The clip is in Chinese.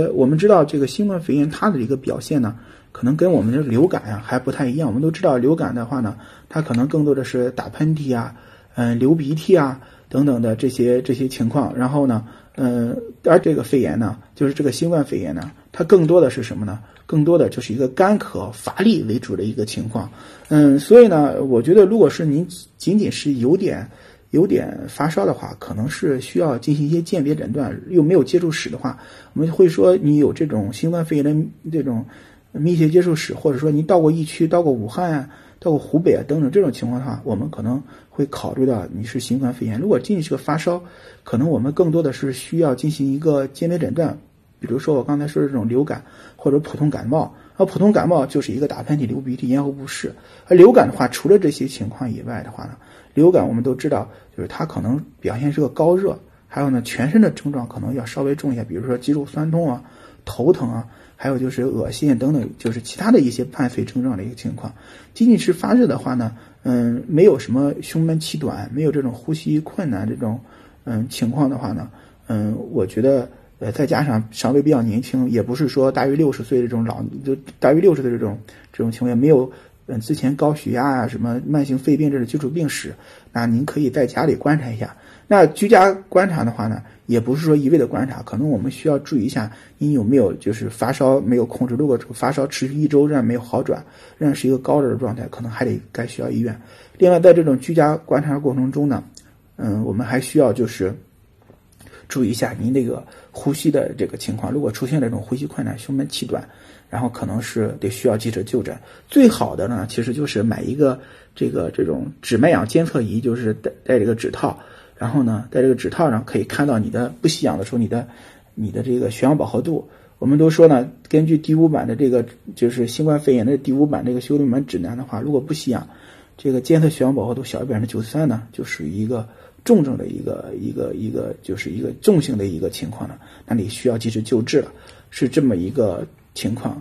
呃，我们知道这个新冠肺炎它的一个表现呢，可能跟我们的流感啊还不太一样。我们都知道流感的话呢，它可能更多的是打喷嚏啊，嗯，流鼻涕啊等等的这些这些情况。然后呢，嗯，而这个肺炎呢，就是这个新冠肺炎呢，它更多的是什么呢？更多的就是一个干咳乏力为主的一个情况。嗯，所以呢，我觉得如果是您仅仅是有点。有点发烧的话，可能是需要进行一些鉴别诊断，又没有接触史的话，我们会说你有这种新冠肺炎的这种密切接触史，或者说你到过疫区、到过武汉啊、到过湖北啊等等这种情况的话，我们可能会考虑到你是新冠肺炎。如果仅仅是个发烧，可能我们更多的是需要进行一个鉴别诊断，比如说我刚才说的这种流感或者普通感冒。而普通感冒就是一个打喷嚏、流鼻涕、咽喉不适，而流感的话，除了这些情况以外的话呢？流感我们都知道，就是它可能表现是个高热，还有呢全身的症状可能要稍微重一些，比如说肌肉酸痛啊、头疼啊，还有就是恶心等等，就是其他的一些伴随症状的一个情况。仅仅是发热的话呢，嗯，没有什么胸闷气短，没有这种呼吸困难这种嗯情况的话呢，嗯，我觉得呃再加上稍微比较年轻，也不是说大于六十岁这种老就大于六十岁这种这种情况下，没有。嗯，之前高血压啊，什么慢性肺病这种基础病史，那您可以在家里观察一下。那居家观察的话呢，也不是说一味的观察，可能我们需要注意一下，您有没有就是发烧没有控制。如果发烧持续一周仍然没有好转，仍然是一个高热的状态，可能还得该需要医院。另外，在这种居家观察过程中呢，嗯，我们还需要就是注意一下您这个呼吸的这个情况。如果出现这种呼吸困难、胸闷气短。然后可能是得需要记者就诊，最好的呢，其实就是买一个这个这种指脉氧监测仪，就是带带这个指套，然后呢，在这个指套上可以看到你的不吸氧的时候，你的你的这个血氧饱和度。我们都说呢，根据第五版的这个就是新冠肺炎的第五版这个修订版指南的话，如果不吸氧，这个监测血氧饱和度小于百分之九十三呢，就属于一个重症的一个一个一个就是一个重型的一个情况了，那你需要及时救治了，是这么一个。情况。